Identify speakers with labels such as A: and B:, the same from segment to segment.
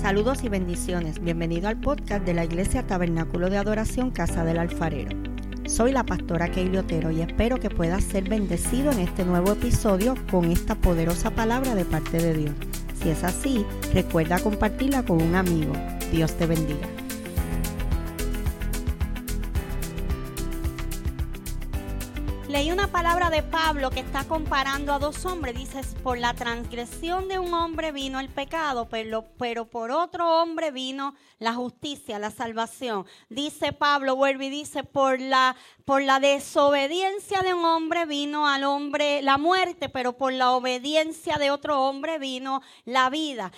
A: Saludos y bendiciones. Bienvenido al podcast de la Iglesia Tabernáculo de Adoración Casa del Alfarero. Soy la pastora Keili Otero y espero que puedas ser bendecido en este nuevo episodio con esta poderosa palabra de parte de Dios. Si es así, recuerda compartirla con un amigo. Dios te bendiga. Una palabra de Pablo que está comparando a dos hombres. Dice, por la transgresión de un hombre vino el pecado, pero, pero por otro hombre vino la justicia, la salvación. Dice Pablo, vuelve y dice, por la, por la desobediencia de un hombre vino al hombre la muerte, pero por la obediencia de otro hombre vino la vida.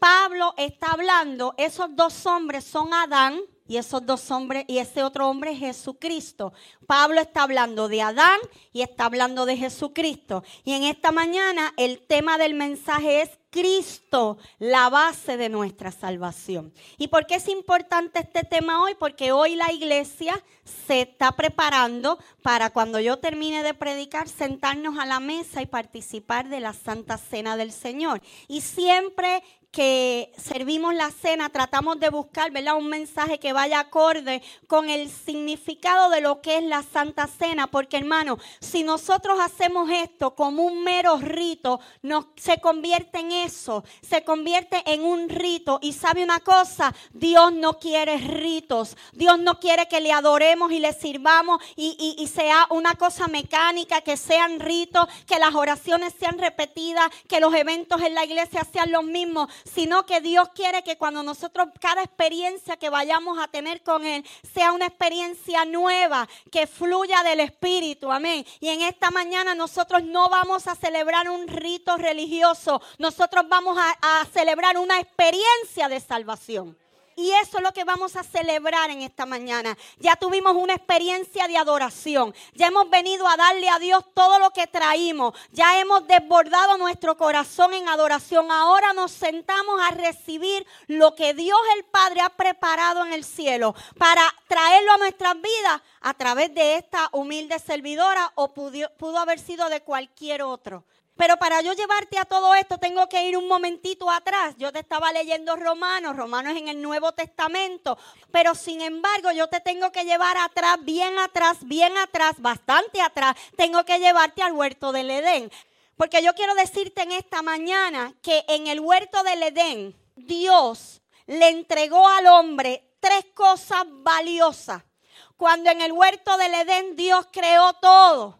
A: Pablo está hablando, esos dos hombres son Adán y esos dos hombres y ese otro hombre es Jesucristo. Pablo está hablando de Adán y está hablando de Jesucristo. Y en esta mañana el tema del mensaje es Cristo, la base de nuestra salvación. ¿Y por qué es importante este tema hoy? Porque hoy la iglesia se está preparando para cuando yo termine de predicar, sentarnos a la mesa y participar de la Santa Cena del Señor. Y siempre que servimos la cena, tratamos de buscar, ¿verdad? Un mensaje que vaya acorde con el significado de lo que es la Santa Cena, porque hermano, si nosotros hacemos esto como un mero rito, nos, se convierte en eso, se convierte en un rito. Y sabe una cosa, Dios no quiere ritos, Dios no quiere que le adoremos y le sirvamos y, y sea una cosa mecánica, que sean ritos, que las oraciones sean repetidas, que los eventos en la iglesia sean los mismos sino que Dios quiere que cuando nosotros, cada experiencia que vayamos a tener con Él, sea una experiencia nueva, que fluya del Espíritu, amén. Y en esta mañana nosotros no vamos a celebrar un rito religioso, nosotros vamos a, a celebrar una experiencia de salvación. Y eso es lo que vamos a celebrar en esta mañana. Ya tuvimos una experiencia de adoración. Ya hemos venido a darle a Dios todo lo que traímos. Ya hemos desbordado nuestro corazón en adoración. Ahora nos sentamos a recibir lo que Dios el Padre ha preparado en el cielo para traerlo a nuestras vidas a través de esta humilde servidora o pudo, pudo haber sido de cualquier otro. Pero para yo llevarte a todo esto tengo que ir un momentito atrás. Yo te estaba leyendo Romanos, Romanos en el Nuevo Testamento, pero sin embargo yo te tengo que llevar atrás, bien atrás, bien atrás, bastante atrás. Tengo que llevarte al huerto del Edén. Porque yo quiero decirte en esta mañana que en el huerto del Edén Dios le entregó al hombre tres cosas valiosas. Cuando en el huerto del Edén Dios creó todo.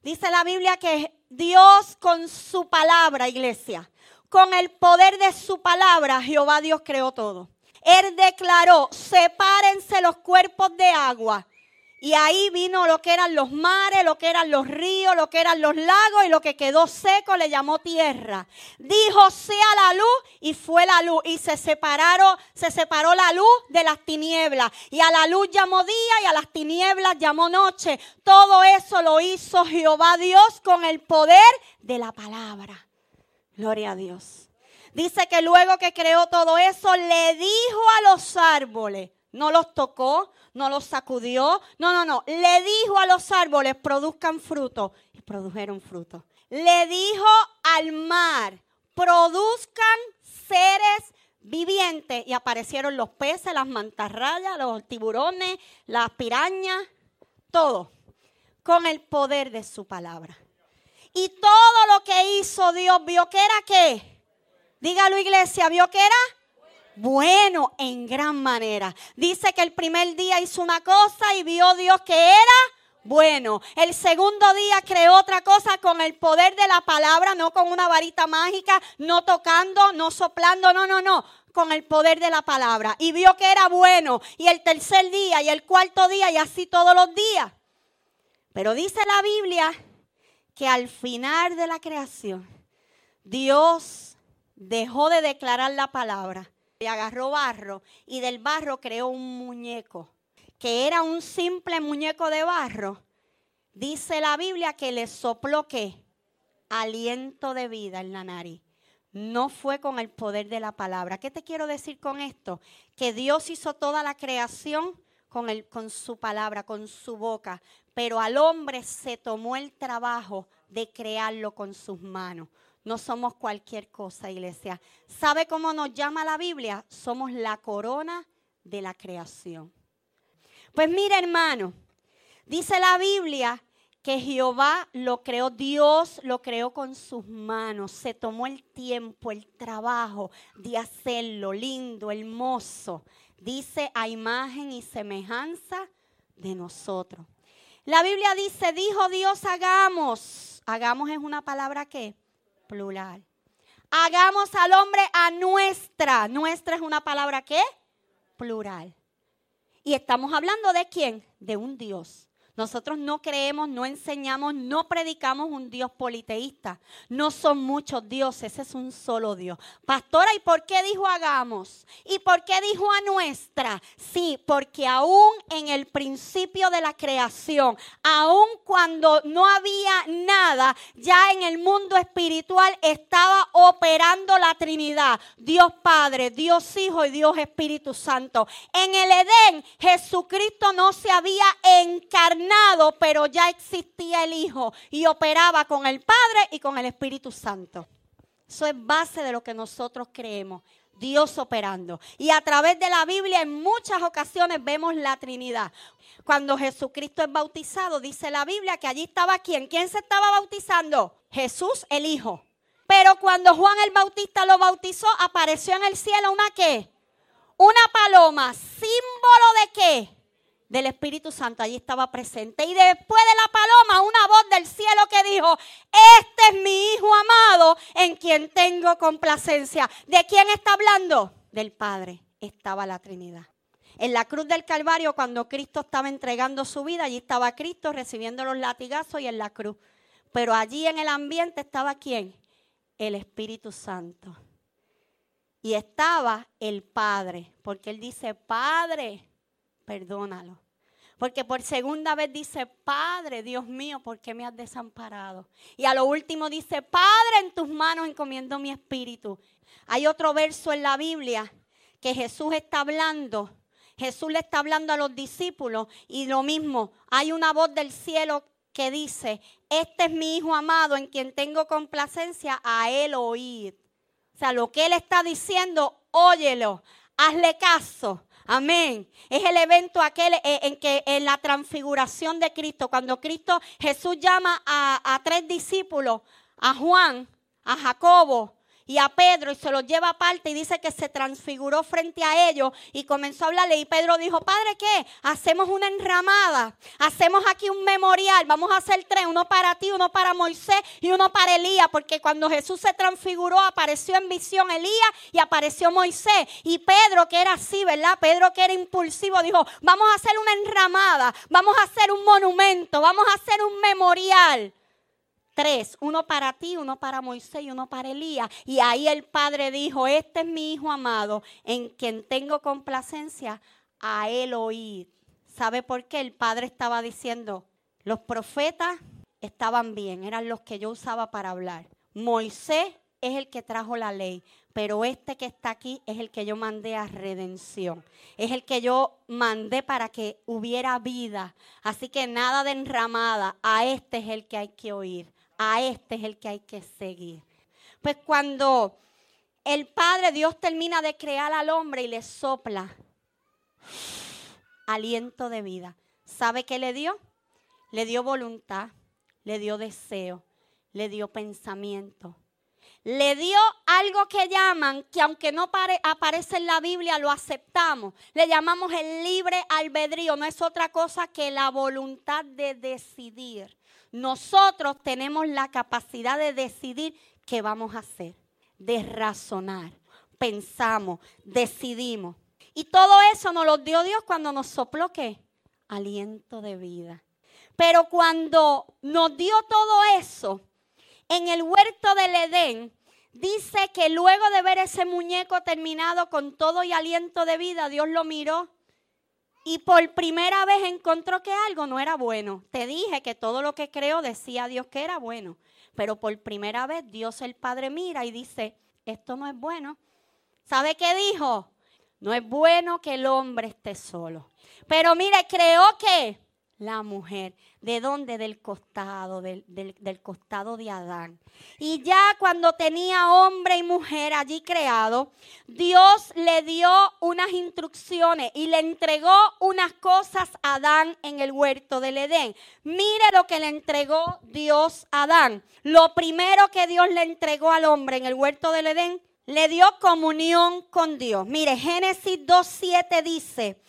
A: Dice la Biblia que Dios con su palabra, iglesia, con el poder de su palabra, Jehová Dios creó todo. Él declaró, sepárense los cuerpos de agua y ahí vino lo que eran los mares, lo que eran los ríos, lo que eran los lagos y lo que quedó seco le llamó tierra. Dijo sea la luz y fue la luz y se separaron, se separó la luz de las tinieblas y a la luz llamó día y a las tinieblas llamó noche. Todo eso lo hizo Jehová Dios con el poder de la palabra. Gloria a Dios. Dice que luego que creó todo eso le dijo a los árboles, no los tocó, no los sacudió. No, no, no. Le dijo a los árboles, produzcan fruto. Y produjeron fruto. Le dijo al mar, produzcan seres vivientes. Y aparecieron los peces, las mantarrayas, los tiburones, las pirañas, todo. Con el poder de su palabra. Y todo lo que hizo Dios, vio que era qué. Dígalo iglesia, vio que era bueno en gran manera. Dice que el primer día hizo una cosa y vio Dios que era bueno. El segundo día creó otra cosa con el poder de la palabra, no con una varita mágica, no tocando, no soplando, no, no, no, con el poder de la palabra. Y vio que era bueno. Y el tercer día y el cuarto día y así todos los días. Pero dice la Biblia que al final de la creación, Dios dejó de declarar la palabra y agarró barro y del barro creó un muñeco, que era un simple muñeco de barro. Dice la Biblia que le sopló qué? Aliento de vida en la nariz. No fue con el poder de la palabra. ¿Qué te quiero decir con esto? Que Dios hizo toda la creación con, el, con su palabra, con su boca, pero al hombre se tomó el trabajo de crearlo con sus manos. No somos cualquier cosa, iglesia. ¿Sabe cómo nos llama la Biblia? Somos la corona de la creación. Pues mire, hermano, dice la Biblia que Jehová lo creó, Dios lo creó con sus manos, se tomó el tiempo, el trabajo de hacerlo lindo, hermoso. Dice a imagen y semejanza de nosotros. La Biblia dice, dijo Dios, hagamos. Hagamos es una palabra que plural. Hagamos al hombre a nuestra. Nuestra es una palabra que plural. Y estamos hablando de quién? De un Dios. Nosotros no creemos, no enseñamos, no predicamos un Dios politeísta. No son muchos dioses, es un solo Dios. Pastora, ¿y por qué dijo hagamos? ¿Y por qué dijo a nuestra? Sí, porque aún en el principio de la creación, aún cuando no había nada, ya en el mundo espiritual estaba operando la Trinidad. Dios Padre, Dios Hijo y Dios Espíritu Santo. En el Edén, Jesucristo no se había encarnado pero ya existía el Hijo y operaba con el Padre y con el Espíritu Santo. Eso es base de lo que nosotros creemos. Dios operando. Y a través de la Biblia en muchas ocasiones vemos la Trinidad. Cuando Jesucristo es bautizado, dice la Biblia que allí estaba quién. ¿Quién se estaba bautizando? Jesús el Hijo. Pero cuando Juan el Bautista lo bautizó, apareció en el cielo una qué? Una paloma, símbolo de qué? Del Espíritu Santo allí estaba presente. Y después de la paloma, una voz del cielo que dijo, este es mi Hijo amado en quien tengo complacencia. ¿De quién está hablando? Del Padre. Estaba la Trinidad. En la cruz del Calvario, cuando Cristo estaba entregando su vida, allí estaba Cristo recibiendo los latigazos y en la cruz. Pero allí en el ambiente estaba quién? El Espíritu Santo. Y estaba el Padre, porque Él dice, Padre, perdónalo. Porque por segunda vez dice, Padre, Dios mío, ¿por qué me has desamparado? Y a lo último dice, Padre, en tus manos encomiendo mi espíritu. Hay otro verso en la Biblia que Jesús está hablando. Jesús le está hablando a los discípulos y lo mismo, hay una voz del cielo que dice, este es mi Hijo amado en quien tengo complacencia, a él oír. O sea, lo que él está diciendo, óyelo, hazle caso. Amén. Es el evento aquel eh, en que en la transfiguración de Cristo, cuando Cristo Jesús llama a, a tres discípulos, a Juan, a Jacobo y a Pedro y se los lleva aparte y dice que se transfiguró frente a ellos y comenzó a hablarle. Y Pedro dijo, Padre, ¿qué? Hacemos una enramada, hacemos aquí un memorial, vamos a hacer tres, uno para ti, uno para Moisés y uno para Elías, porque cuando Jesús se transfiguró apareció en visión Elías y apareció Moisés. Y Pedro, que era así, ¿verdad? Pedro, que era impulsivo, dijo, vamos a hacer una enramada, vamos a hacer un monumento, vamos a hacer un memorial tres, uno para ti, uno para Moisés y uno para Elías. Y ahí el Padre dijo, este es mi Hijo amado, en quien tengo complacencia, a él oír. ¿Sabe por qué? El Padre estaba diciendo, los profetas estaban bien, eran los que yo usaba para hablar. Moisés es el que trajo la ley, pero este que está aquí es el que yo mandé a redención. Es el que yo mandé para que hubiera vida. Así que nada de enramada, a este es el que hay que oír a este es el que hay que seguir. Pues cuando el Padre Dios termina de crear al hombre y le sopla aliento de vida, ¿sabe qué le dio? Le dio voluntad, le dio deseo, le dio pensamiento. Le dio algo que llaman, que aunque no aparece en la Biblia, lo aceptamos. Le llamamos el libre albedrío. No es otra cosa que la voluntad de decidir nosotros tenemos la capacidad de decidir qué vamos a hacer, de razonar, pensamos, decidimos. Y todo eso nos lo dio Dios cuando nos sopló qué? Aliento de vida. Pero cuando nos dio todo eso, en el huerto del Edén, dice que luego de ver ese muñeco terminado con todo y aliento de vida, Dios lo miró y por primera vez encontró que algo no era bueno. Te dije que todo lo que creó decía Dios que era bueno, pero por primera vez Dios el Padre mira y dice, esto no es bueno. ¿Sabe qué dijo? No es bueno que el hombre esté solo. Pero mire, creó que la mujer. ¿De dónde? Del costado, del, del, costado de Adán. Y ya cuando tenía hombre y mujer allí creado, Dios le dio unas instrucciones y le entregó unas cosas a Adán en el huerto del Edén. Mire lo que le entregó Dios a Adán. Lo primero que Dios le entregó al hombre en el huerto del Edén, le dio comunión con Dios. Mire, Génesis 2.7 dice,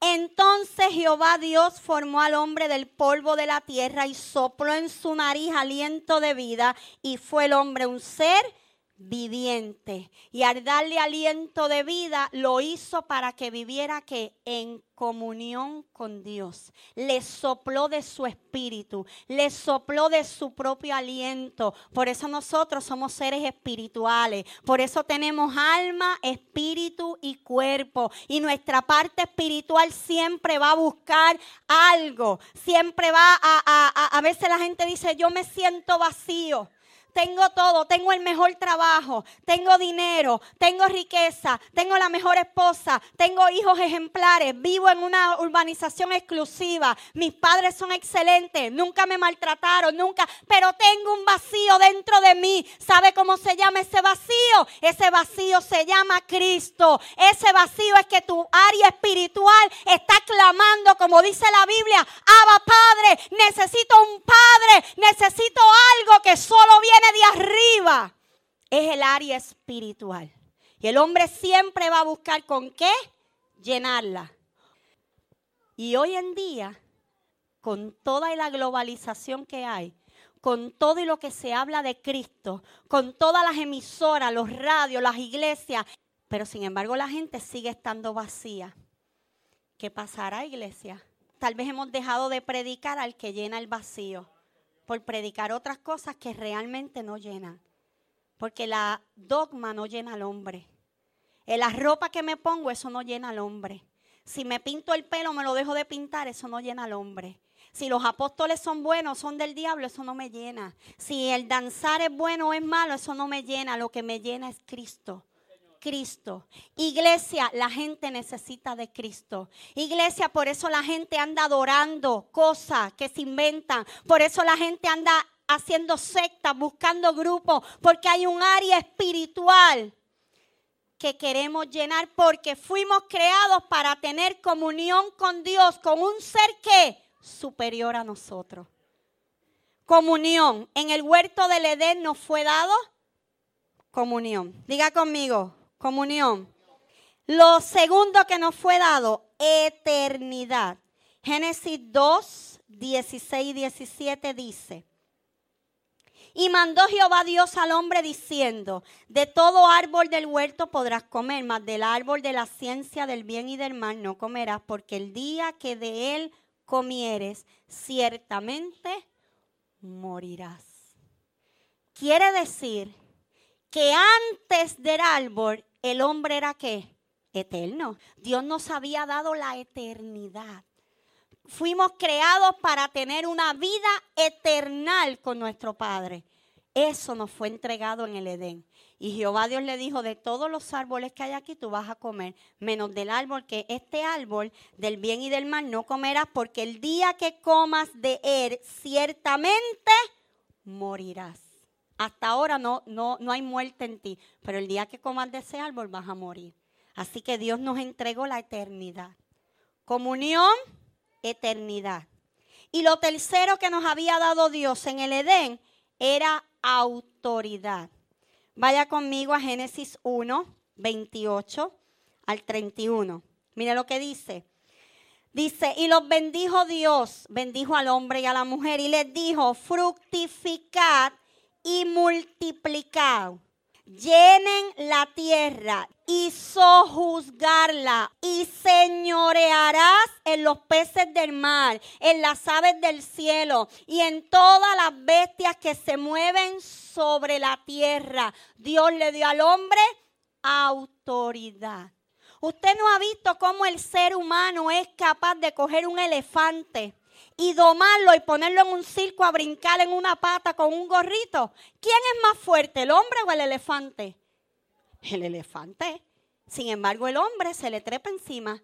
A: entonces Jehová Dios formó al hombre del polvo de la tierra y sopló en su nariz aliento de vida y fue el hombre un ser viviente. Y al darle aliento de vida, lo hizo para que viviera que en comunión con Dios. Le sopló de su espíritu, le sopló de su propio aliento. Por eso nosotros somos seres espirituales. Por eso tenemos alma, espíritu y cuerpo. Y nuestra parte espiritual siempre va a buscar algo. Siempre va a, a, a, veces la gente dice, yo me siento vacío tengo todo, tengo el mejor trabajo, tengo dinero, tengo riqueza, tengo la mejor esposa, tengo hijos ejemplares, vivo en una urbanización exclusiva, mis padres son excelentes, nunca me maltrataron, nunca, pero tengo un vacío dentro de mí. ¿Sabe cómo se llama ese vacío? Ese vacío se llama Cristo. Ese vacío es que tu área espiritual está clamando, como dice la Biblia, Abba Padre, necesito un Padre, necesito algo que solo viene de arriba es el área espiritual. Y el hombre siempre va a buscar con qué llenarla. Y hoy en día, con toda la globalización que hay, con todo y lo que se habla de Cristo, con todas las emisoras, los radios, las iglesias, pero sin embargo la gente sigue estando vacía. ¿Qué pasará, iglesia? Tal vez hemos dejado de predicar al que llena el vacío por predicar otras cosas que realmente no llenan. Porque la dogma no llena al hombre. En la ropa que me pongo, eso no llena al hombre. Si me pinto el pelo, me lo dejo de pintar, eso no llena al hombre. Si los apóstoles son buenos, son del diablo, eso no me llena. Si el danzar es bueno o es malo, eso no me llena. Lo que me llena es Cristo. Cristo. Iglesia, la gente necesita de Cristo. Iglesia, por eso la gente anda adorando cosas que se inventan. Por eso la gente anda haciendo sectas, buscando grupos, porque hay un área espiritual que queremos llenar porque fuimos creados para tener comunión con Dios, con un ser que superior a nosotros. Comunión. En el huerto del Edén nos fue dado comunión. Diga conmigo, comunión. Lo segundo que nos fue dado, eternidad. Génesis 2, 16 y 17 dice, y mandó Jehová Dios al hombre diciendo, de todo árbol del huerto podrás comer, mas del árbol de la ciencia del bien y del mal no comerás, porque el día que de él comieres, ciertamente morirás. Quiere decir que antes del árbol el hombre era qué? Eterno. Dios nos había dado la eternidad. Fuimos creados para tener una vida eternal con nuestro Padre. Eso nos fue entregado en el Edén. Y Jehová Dios le dijo, de todos los árboles que hay aquí tú vas a comer, menos del árbol que este árbol del bien y del mal no comerás, porque el día que comas de él, ciertamente morirás. Hasta ahora no, no, no hay muerte en ti, pero el día que comas de ese árbol vas a morir. Así que Dios nos entregó la eternidad. Comunión, eternidad. Y lo tercero que nos había dado Dios en el Edén era autoridad. Vaya conmigo a Génesis 1, 28 al 31. Mire lo que dice. Dice, y los bendijo Dios, bendijo al hombre y a la mujer y les dijo, fructificad y multiplicad. Llenen la tierra y sojuzgarla y señorearás en los peces del mar, en las aves del cielo y en todas las bestias que se mueven sobre la tierra. Dios le dio al hombre autoridad. Usted no ha visto cómo el ser humano es capaz de coger un elefante y domarlo y ponerlo en un circo a brincar en una pata con un gorrito. ¿Quién es más fuerte, el hombre o el elefante? El elefante. Sin embargo, el hombre se le trepa encima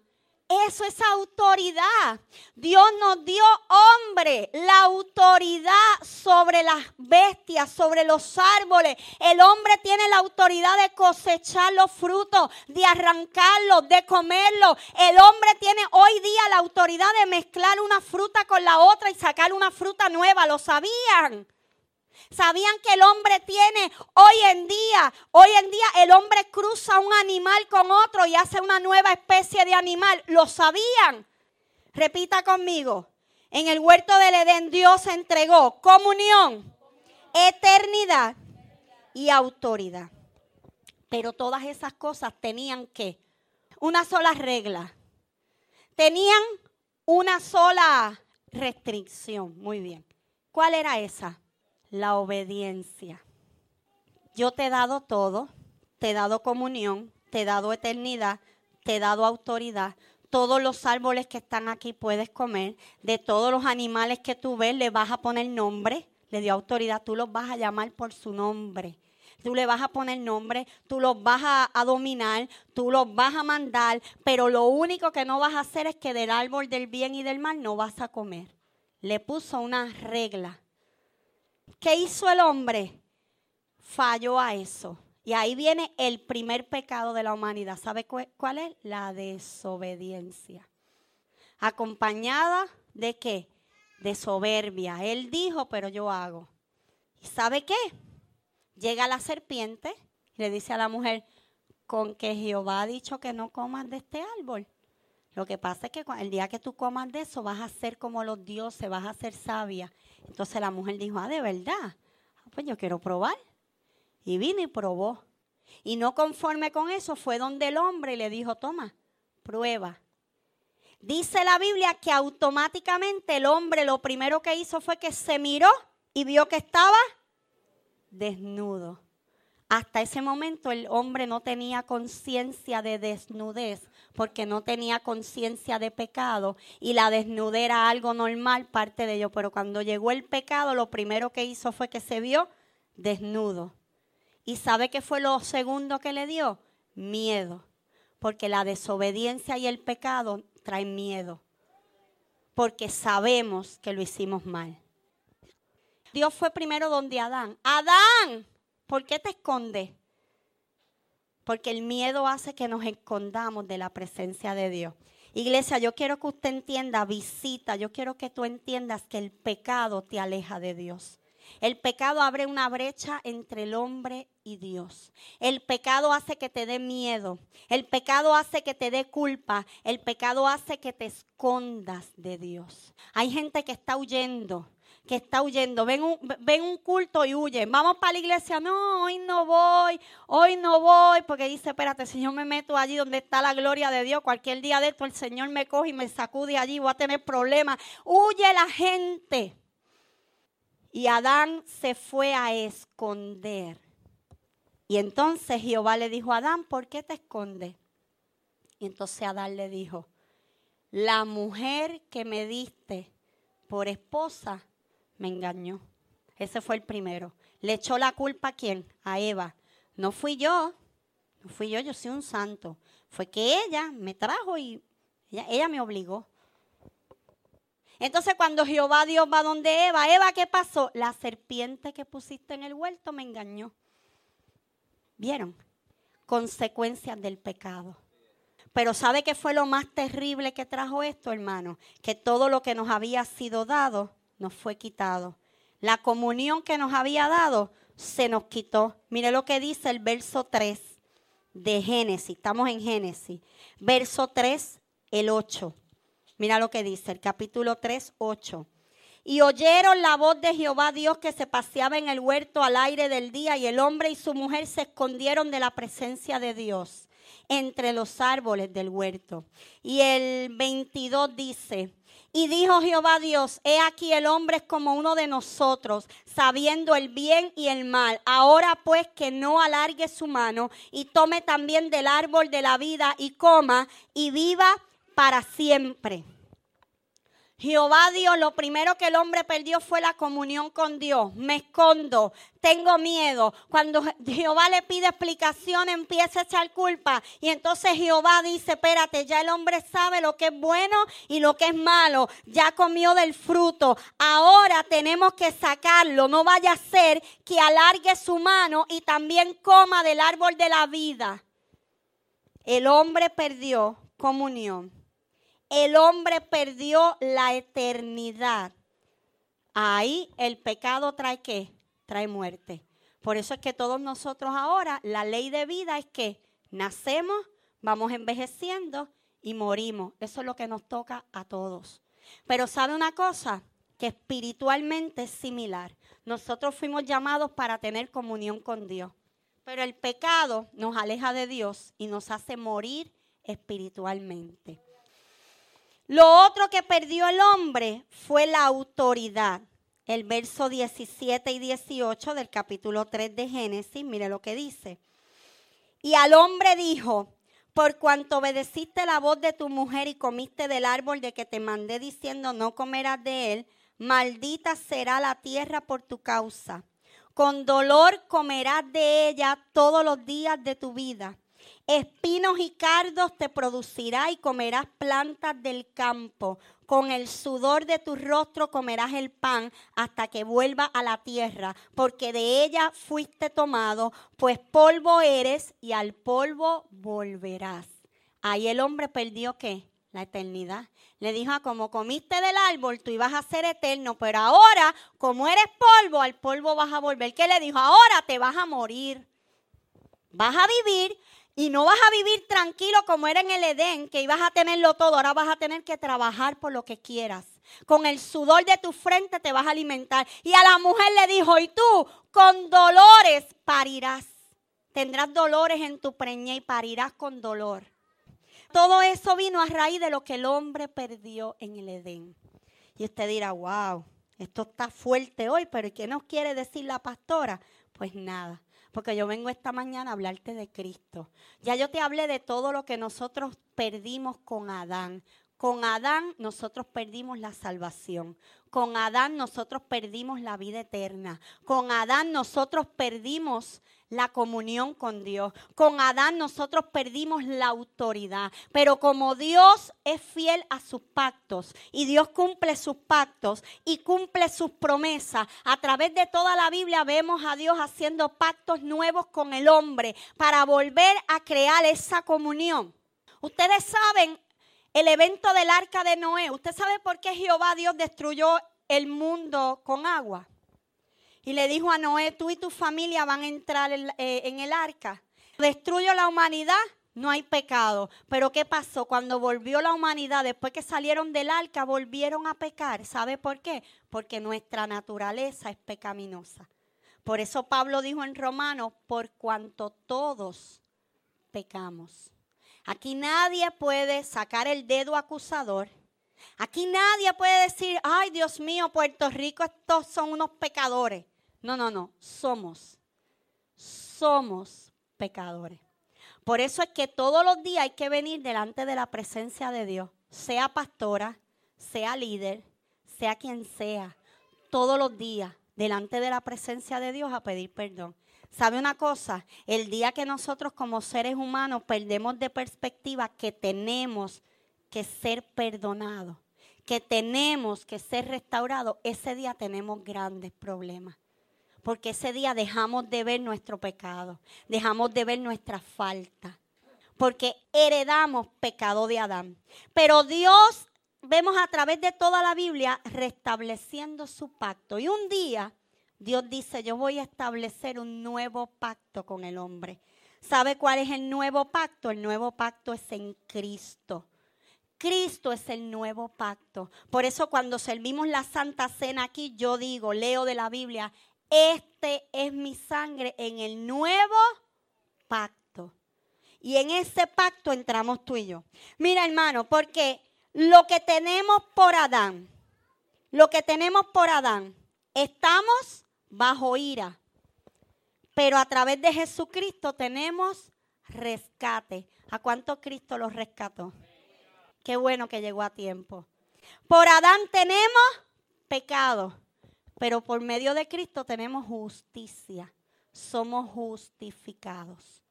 A: Eso es autoridad. Dios nos dio hombre, la autoridad sobre las bestias, sobre los árboles. El hombre tiene la autoridad de cosechar los frutos, de arrancarlos, de comerlos. El hombre tiene hoy día la autoridad de mezclar una fruta con la otra y sacar una fruta nueva. ¿Lo sabían? ¿Sabían que el hombre tiene hoy en día, hoy en día el hombre cruza un animal con otro y hace una nueva especie de animal? ¿Lo sabían? Repita conmigo. En el huerto del Edén Dios entregó comunión, eternidad y autoridad. Pero todas esas cosas tenían que una sola regla. Tenían una sola restricción. Muy bien. ¿Cuál era esa? La obediencia. Yo te he dado todo, te he dado comunión, te he dado eternidad, te he dado autoridad. Todos los árboles que están aquí puedes comer. De todos los animales que tú ves le vas a poner nombre. Le dio autoridad. Tú los vas a llamar por su nombre. Tú le vas a poner nombre, tú los vas a, dominar, tú los vas a mandar, pero lo único que no vas a hacer es que del árbol del bien y del mal no vas a comer. Le puso una regla. ¿Qué hizo el hombre? Falló a eso. Y ahí viene el primer pecado de la humanidad. ¿Sabe cuál es? La desobediencia. Acompañada de qué? De soberbia. Él dijo, pero yo hago. ¿Y sabe qué? Llega la serpiente y le dice a la mujer, con que Jehová ha dicho que no comas de este árbol. Lo que pasa es que el día que tú comas de eso vas a ser como los dioses, vas a ser sabia. Entonces la mujer dijo, ah, de verdad, ah, pues yo quiero probar. Y vino y probó. Y no conforme con eso, fue donde el hombre le dijo, toma, prueba. Dice la Biblia que automáticamente el hombre lo primero que hizo fue que se miró y vio que estaba desnudo. Hasta ese momento el hombre no tenía conciencia de desnudez porque no tenía conciencia de pecado y la desnudez era algo normal, parte de ello. Pero cuando llegó el pecado, lo primero que hizo fue que se vio desnudo. ¿Y sabe qué fue lo segundo que le dio? Miedo. Porque la desobediencia y el pecado traen miedo. Porque sabemos que lo hicimos mal. Dios fue primero donde Adán. Adán, ¿Por qué te escondes? Porque el miedo hace que nos escondamos de la presencia de Dios. Iglesia, yo quiero que usted entienda, visita, yo quiero que tú entiendas que el pecado te aleja de Dios. El pecado abre una brecha entre el hombre y Dios. El pecado hace que te dé miedo. El pecado hace que te dé culpa. El pecado hace que te escondas de Dios. Hay gente que está huyendo que está huyendo. Ven un, ven un culto y huyen. Vamos para la iglesia. No, hoy no voy. Hoy no voy. Porque dice, espérate, si yo me meto allí donde está la gloria de Dios, cualquier día de esto el Señor me coge y me sacude allí. Voy a tener problemas. Huye la gente. Y Adán se fue a esconder. Y entonces Jehová le dijo a Adán, ¿por qué te escondes? Y entonces Adán le dijo, la mujer que me diste por esposa me engañó. Ese fue el primero. Le echó la culpa a quién? A Eva. No fui yo, no fui yo, yo soy un santo. Fue que ella me trajo y ella, me obligó. Entonces cuando Jehová Dios va donde Eva, Eva, ¿qué pasó? La serpiente que pusiste en el huerto me engañó. ¿Vieron? Consecuencias del pecado. Pero ¿sabe qué fue lo más terrible que trajo esto, hermano? Que todo lo que nos había sido dado nos fue quitado. La comunión que nos había dado se nos quitó. Mire lo que dice el verso 3 de Génesis. Estamos en Génesis. Verso 3, el 8. Mira lo que dice el capítulo 3, 8. Y oyeron la voz de Jehová Dios que se paseaba en el huerto al aire del día y el hombre y su mujer se escondieron de la presencia de Dios entre los árboles del huerto. Y el 22 dice, y dijo Jehová Dios, he aquí el hombre es como uno de nosotros, sabiendo el bien y el mal. Ahora pues que no alargue su mano y tome también del árbol de la vida y coma y viva para siempre. Jehová Dios, lo primero que el hombre perdió fue la comunión con Dios. Me escondo, tengo miedo. Cuando Jehová le pide explicación, empieza a echar culpa. Y entonces Jehová dice, espérate, ya el hombre sabe lo que es bueno y lo que es malo. Ya comió del fruto. Ahora tenemos que sacarlo. No vaya a ser que alargue su mano y también coma del árbol de la vida. El hombre perdió comunión el hombre perdió la eternidad. Ahí el pecado trae qué? Trae muerte. Por eso es que todos nosotros ahora, la ley de vida es que nacemos, vamos envejeciendo y morimos. Eso es lo que nos toca a todos. Pero ¿sabe una cosa? Que espiritualmente es similar. Nosotros fuimos llamados para tener comunión con Dios. Pero el pecado nos aleja de Dios y nos hace morir espiritualmente. Lo otro que perdió el hombre fue la autoridad. El verso 17 y 18 del capítulo 3 de Génesis, mire lo que dice. Y al hombre dijo, por cuanto obedeciste la voz de tu mujer y comiste del árbol de que te mandé diciendo no comerás de él, maldita será la tierra por tu causa. Con dolor comerás de ella todos los días de tu vida Espinos y cardos te producirá y comerás plantas del campo. Con el sudor de tu rostro comerás el pan hasta que vuelva a la tierra, porque de ella fuiste tomado, pues polvo eres y al polvo volverás. Ahí el hombre perdió qué? La eternidad. Le dijo, ah, como comiste del árbol, tú ibas a ser eterno, pero ahora, como eres polvo, al polvo vas a volver. ¿Qué le dijo? Ahora te vas a morir. Vas a vivir, y no vas a vivir tranquilo como era en el Edén, que ibas a tenerlo todo. Ahora vas a tener que trabajar por lo que quieras. Con el sudor de tu frente te vas a alimentar. Y a la mujer le dijo, y tú con dolores parirás. Tendrás dolores en tu preña y parirás con dolor. Todo eso vino a raíz de lo que el hombre perdió en el Edén. Y usted dirá, wow, esto está fuerte hoy, pero ¿qué nos quiere decir la pastora? Pues nada porque yo vengo esta mañana a hablarte de Cristo. Ya yo te hablé de todo lo que nosotros perdimos con Adán. Con Adán nosotros perdimos la salvación. Con Adán nosotros perdimos la vida eterna. Con Adán nosotros perdimos la comunión con Dios. Con Adán nosotros perdimos la autoridad. Pero como Dios es fiel a sus pactos y Dios cumple sus pactos y cumple sus promesas, a través de toda la Biblia vemos a Dios haciendo pactos nuevos con el hombre para volver a crear esa comunión. Ustedes saben el evento del arca de Noé. ¿Usted sabe por qué Jehová Dios destruyó el mundo con agua? Y le dijo a Noé, tú y tu familia van a entrar en, eh, el arca. Destruyo la humanidad, no hay pecado. Pero ¿qué pasó? Cuando volvió la humanidad, después que salieron del arca, volvieron a pecar. ¿Sabe por qué? Porque nuestra naturaleza es pecaminosa. Por eso Pablo dijo en Romanos, por cuanto todos pecamos. Aquí nadie puede sacar el dedo acusador. Aquí nadie puede decir, ay Dios mío, Puerto Rico, estos son unos pecadores. No, no, no, somos, somos pecadores. Por eso es que todos los días hay que venir delante de la presencia de Dios, sea pastora, sea líder, sea quien sea, todos los días delante de la presencia de Dios a pedir perdón. ¿Sabe una cosa? El día que nosotros como seres humanos perdemos de perspectiva que tenemos que ser perdonados, que tenemos que ser restaurados, ese día tenemos grandes problemas porque ese día dejamos de ver nuestro pecado, dejamos de ver nuestra falta, porque heredamos pecado de Adán. Pero Dios, vemos a través de toda la Biblia, restableciendo su pacto. Y un día Dios dice, yo voy a establecer un nuevo pacto con el hombre. ¿Sabe cuál es el nuevo pacto? El nuevo pacto es en Cristo. Cristo es el nuevo pacto. Por eso cuando servimos la Santa Cena aquí, yo digo, leo de la Biblia, este es mi sangre en el nuevo pacto. Y en ese pacto entramos tú y yo. Mira, hermano, porque lo que tenemos por Adán, lo que tenemos por Adán, estamos bajo ira. Pero a través de Jesucristo tenemos rescate. ¿A cuánto Cristo los rescató? Qué bueno que llegó a tiempo. Por Adán tenemos pecado, pero por medio de Cristo tenemos justicia. Somos justificados.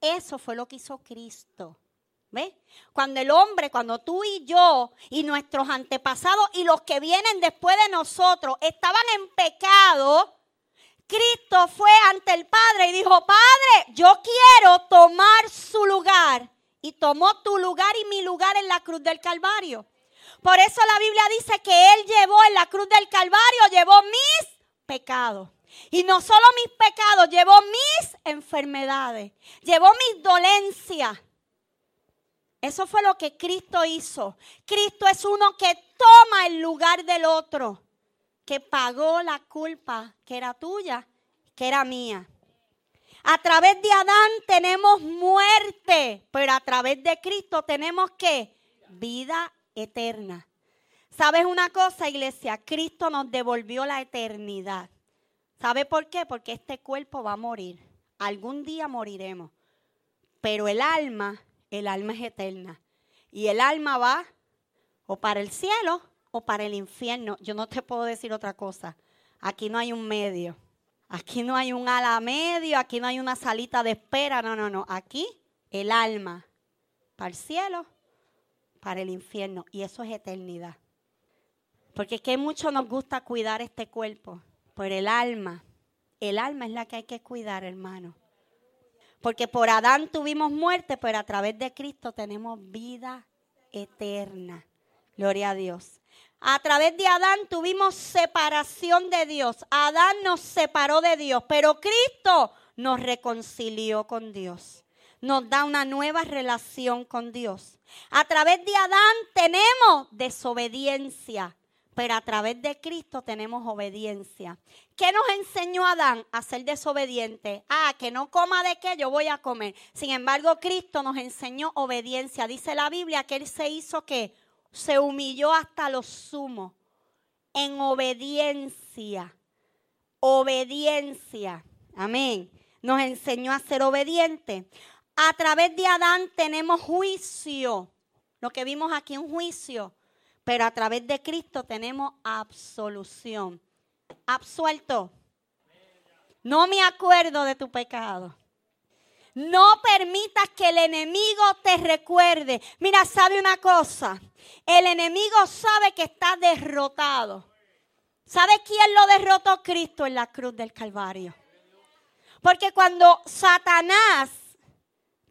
A: Eso fue lo que hizo Cristo. ¿Ves? Cuando el hombre, cuando tú y yo y nuestros antepasados y los que vienen después de nosotros estaban en pecado, Cristo fue ante el Padre y dijo, Padre, yo quiero tomar su lugar. Y tomó tu lugar y mi lugar en la cruz del Calvario. Por eso la Biblia dice que Él llevó en la cruz del Calvario, llevó mis pecados. Y no solo mis pecados, llevó mis enfermedades, llevó mis dolencias. Eso fue lo que Cristo hizo. Cristo es uno que toma el lugar del otro, que pagó la culpa que era tuya, que era mía. A través de Adán tenemos muerte, pero a través de Cristo tenemos que vida eterna. ¿Sabes una cosa, iglesia? Cristo nos devolvió la eternidad. ¿Sabe por qué? Porque este cuerpo va a morir. Algún día moriremos. Pero el alma, el alma es eterna. Y el alma va o para el cielo o para el infierno. Yo no te puedo decir otra cosa. Aquí no hay un medio. Aquí no hay un ala medio, aquí no hay una salita de espera. No, no, no. Aquí el alma para el cielo para el infierno. Y eso es eternidad. Porque es que mucho nos gusta cuidar este cuerpo. Pero el alma, el alma es la que hay que cuidar, hermano. Porque por Adán tuvimos muerte, pero a través de Cristo tenemos vida eterna. Gloria a Dios. A través de Adán tuvimos separación de Dios. Adán nos separó de Dios, pero Cristo nos reconcilió con Dios nos da una nueva relación con Dios. A través de Adán tenemos desobediencia, pero a través de Cristo tenemos obediencia. ¿Qué nos enseñó Adán a ser desobediente? Ah, que no coma de qué yo voy a comer. Sin embargo, Cristo nos enseñó obediencia. Dice la Biblia que Él se hizo que se humilló hasta lo sumo en obediencia. Obediencia. Amén. Nos enseñó a ser obediente. A través de Adán tenemos juicio. Lo que vimos aquí, un juicio. Pero a través de Cristo tenemos absolución. Absuelto. No me acuerdo de tu pecado. No permitas que el enemigo te recuerde. Mira, sabe una cosa. El enemigo sabe que está derrotado. ¿Sabe quién lo derrotó? Cristo en la cruz del Calvario. Porque cuando Satanás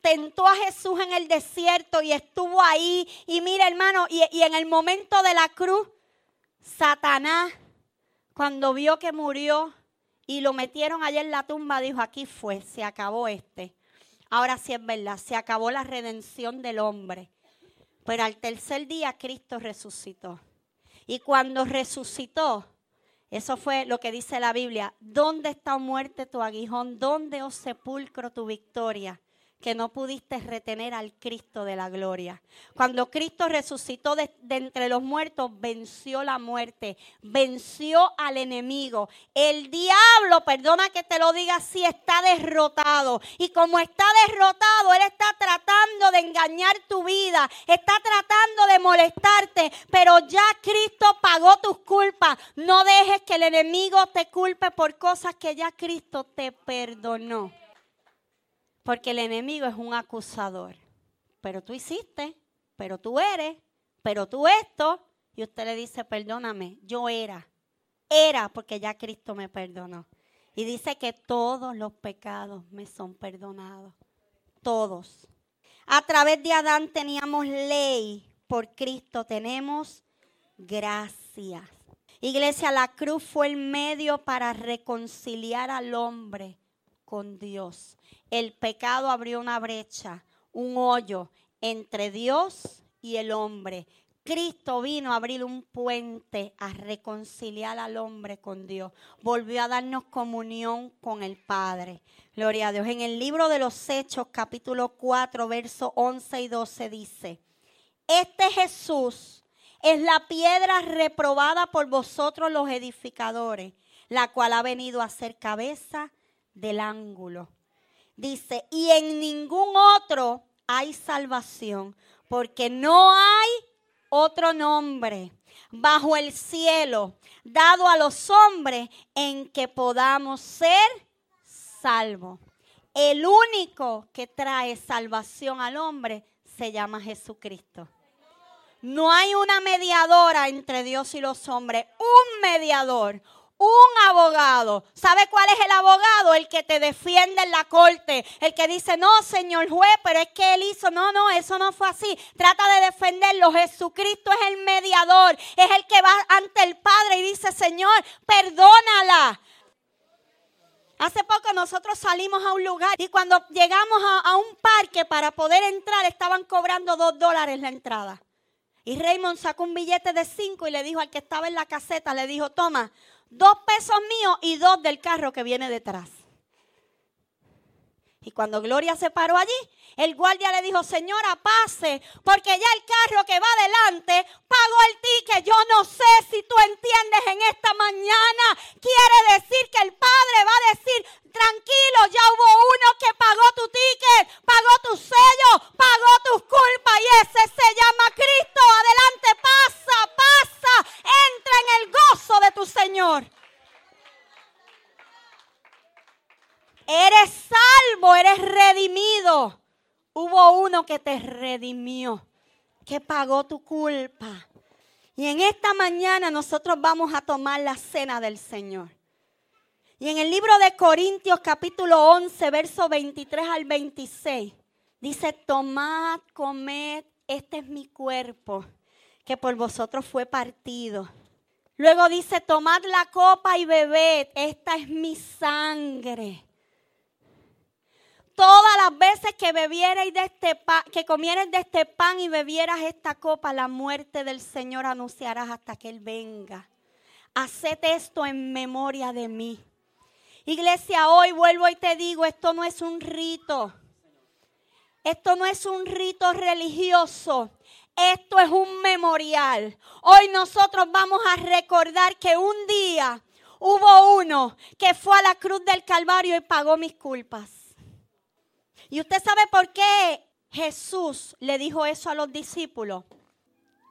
A: tentó a Jesús en el desierto y estuvo ahí. Y mira, hermano, y, en el momento de la cruz, Satanás, cuando vio que murió y lo metieron allá en la tumba, dijo, aquí fue, se acabó este. Ahora sí es verdad, se acabó la redención del hombre. Pero al tercer día Cristo resucitó. Y cuando resucitó, eso fue lo que dice la Biblia. ¿Dónde está muerte tu aguijón? ¿Dónde, oh sepulcro, tu victoria? Que no pudiste retener al Cristo de la gloria. Cuando Cristo resucitó de, entre los muertos, venció la muerte, venció al enemigo. El diablo, perdona que te lo diga así, está derrotado. Y como está derrotado, Él está tratando de engañar tu vida, está tratando de molestarte, pero ya Cristo pagó tus culpas. No dejes que el enemigo te culpe por cosas que ya Cristo te perdonó. Porque el enemigo es un acusador. Pero tú hiciste, pero tú eres, pero tú esto. Y usted le dice, perdóname, yo era. Era porque ya Cristo me perdonó. Y dice que todos los pecados me son perdonados. Todos. A través de Adán teníamos ley. Por Cristo tenemos gracias. Iglesia, la cruz fue el medio para reconciliar al hombre con Dios. El pecado abrió una brecha, un hoyo entre Dios y el hombre. Cristo vino a abrir un puente, a reconciliar al hombre con Dios. Volvió a darnos comunión con el Padre. Gloria a Dios. En el libro de los Hechos, capítulo 4, versos 11 y 12 dice, este Jesús es la piedra reprobada por vosotros los edificadores, la cual ha venido a ser cabeza del ángulo. Dice, y en ningún otro hay salvación, porque no hay otro nombre bajo el cielo, dado a los hombres en que podamos ser salvos. El único que trae salvación al hombre se llama Jesucristo. No hay una mediadora entre Dios y los hombres, un mediador, un abogado. ¿Sabe cuál es el abogado? El que te defiende en la corte. El que dice, no, señor juez, pero es que él hizo. No, no, eso no fue así. Trata de defenderlo. Jesucristo es el mediador. Es el que va ante el Padre y dice, Señor, perdónala. Hace poco nosotros salimos a un lugar y cuando llegamos a, a un parque para poder entrar estaban cobrando dos dólares la entrada. Y Raymond sacó un billete de cinco y le dijo al que estaba en la caseta, le dijo, toma, dos pesos míos y dos del carro que viene detrás. Y cuando Gloria se paró allí, el guardia le dijo, señora, pase, porque ya el carro que va adelante pagó el ticket. Yo no sé si tú entiendes en esta mañana. Quiere decir que el padre va a decir, tranquilo, ya hubo uno que pagó tu ticket, pagó tu sello, pagó tus culpas y ese se llama Cristo. Adelante, pasa, pasa, entra en el gozo de tu Señor. Eres salvo, eres redimido. Hubo uno que te redimió, que pagó tu culpa. Y en esta mañana nosotros vamos a tomar la cena del Señor. Y en el libro de Corintios capítulo 11, verso 23 al 26, dice, tomad, comed, este es mi cuerpo, que por vosotros fue partido. Luego dice, tomad la copa y bebed, esta es mi sangre Todas las veces que bebierais de este pan, que comieres de este pan y bebieras esta copa, la muerte del Señor anunciarás hasta que Él venga. Haced esto en memoria de mí. Iglesia, hoy vuelvo y te digo, esto no es un rito. Esto no es un rito religioso. Esto es un memorial. Hoy nosotros vamos a recordar que un día hubo uno que fue a la cruz del Calvario y pagó mis culpas. ¿Y usted sabe por qué Jesús le dijo eso a los discípulos?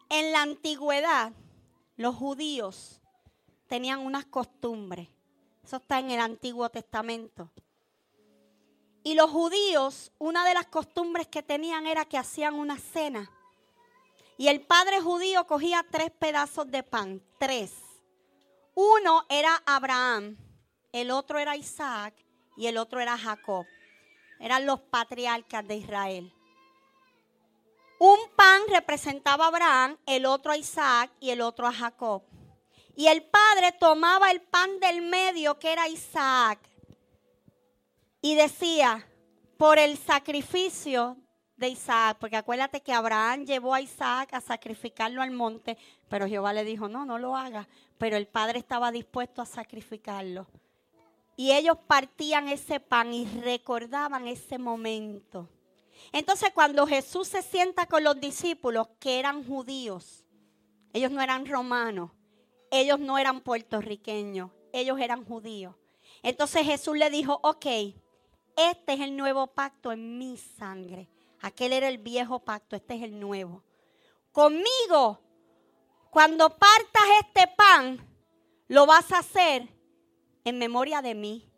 A: En la antigüedad, los judíos tenían unas costumbres. Eso está en el Antiguo Testamento. Y los judíos, una de las costumbres que tenían era que hacían una cena. Y el padre judío cogía tres pedazos de pan, tres. Uno era Abraham, el otro era Isaac y el otro era Jacob eran los patriarcas de Israel. Un pan representaba a Abraham, el otro a Isaac y el otro a Jacob. Y el padre tomaba el pan del medio, que era Isaac, y decía, por el sacrificio de Isaac, porque acuérdate que Abraham llevó a Isaac a sacrificarlo al monte, pero Jehová le dijo, no, no lo haga, pero el padre estaba dispuesto a sacrificarlo. Y ellos partían ese pan y recordaban ese momento. Entonces cuando Jesús se sienta con los discípulos que eran judíos, ellos no eran romanos, ellos no eran puertorriqueños, ellos eran judíos. Entonces Jesús le dijo, ok, este es el nuevo pacto en mi sangre. Aquel era el viejo pacto, este es el nuevo. Conmigo, cuando partas este pan, lo vas a hacer en memoria de mí.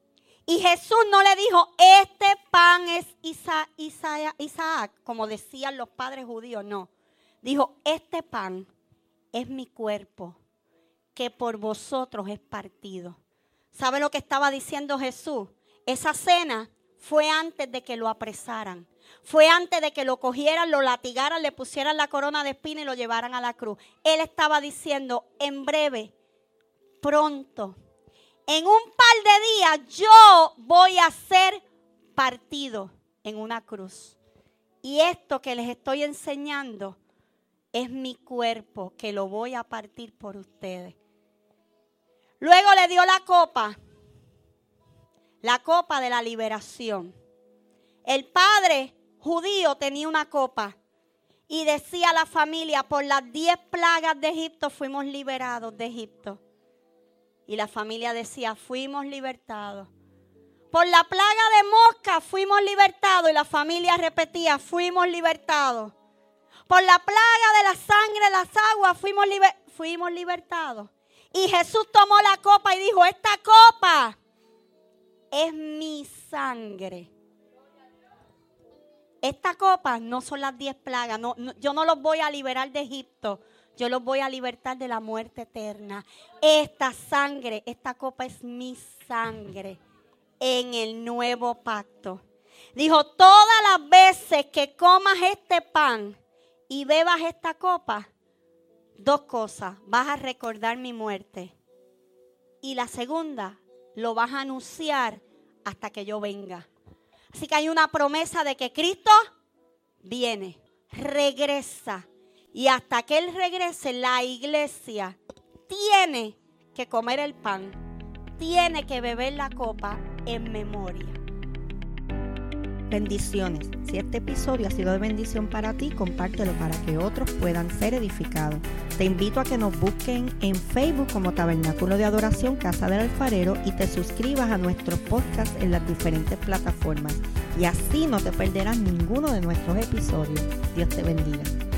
A: Y Jesús no le dijo, este pan es Isaac, como decían los padres judíos, no. Dijo, este pan es mi cuerpo, que por vosotros es partido. ¿Sabe lo que estaba diciendo Jesús? Esa cena fue antes de que lo apresaran. Fue antes de que lo cogieran, lo latigaran, le pusieran la corona de espina y lo llevaran a la cruz. Él estaba diciendo, en breve, pronto, en un par de días yo voy a ser partido en una cruz. Y esto que les estoy enseñando es mi cuerpo que lo voy a partir por ustedes. Luego le dio la copa, la copa de la liberación. El padre judío tenía una copa y decía a la familia, por las diez plagas de Egipto fuimos liberados de Egipto. Y la familia decía, fuimos libertados. Por la plaga de mosca fuimos libertados. Y la familia repetía, fuimos libertados. Por la plaga de la sangre, las aguas, fuimos, fuimos libertados. Y Jesús tomó la copa y dijo, esta copa es mi sangre. Esta copa no son las diez plagas. yo no los voy a liberar de Egipto. Yo los voy a libertar de la muerte eterna. Esta sangre, esta copa es mi sangre en el nuevo pacto. Dijo, todas las veces que comas este pan y bebas esta copa, dos cosas. Vas a recordar mi muerte. Y la segunda, lo vas a anunciar hasta que yo venga. Así que hay una promesa de que Cristo viene, regresa. Y hasta que Él regrese, la iglesia tiene que comer el pan, tiene que beber la copa en memoria.
B: Bendiciones. Si este episodio ha sido de bendición para ti, compártelo para que otros puedan ser edificados. Te invito a que nos busquen en Facebook como Tabernáculo de Adoración Casa del Alfarero y te suscribas a nuestros podcasts en las diferentes plataformas. Y así no te perderás ninguno de nuestros episodios. Dios te bendiga.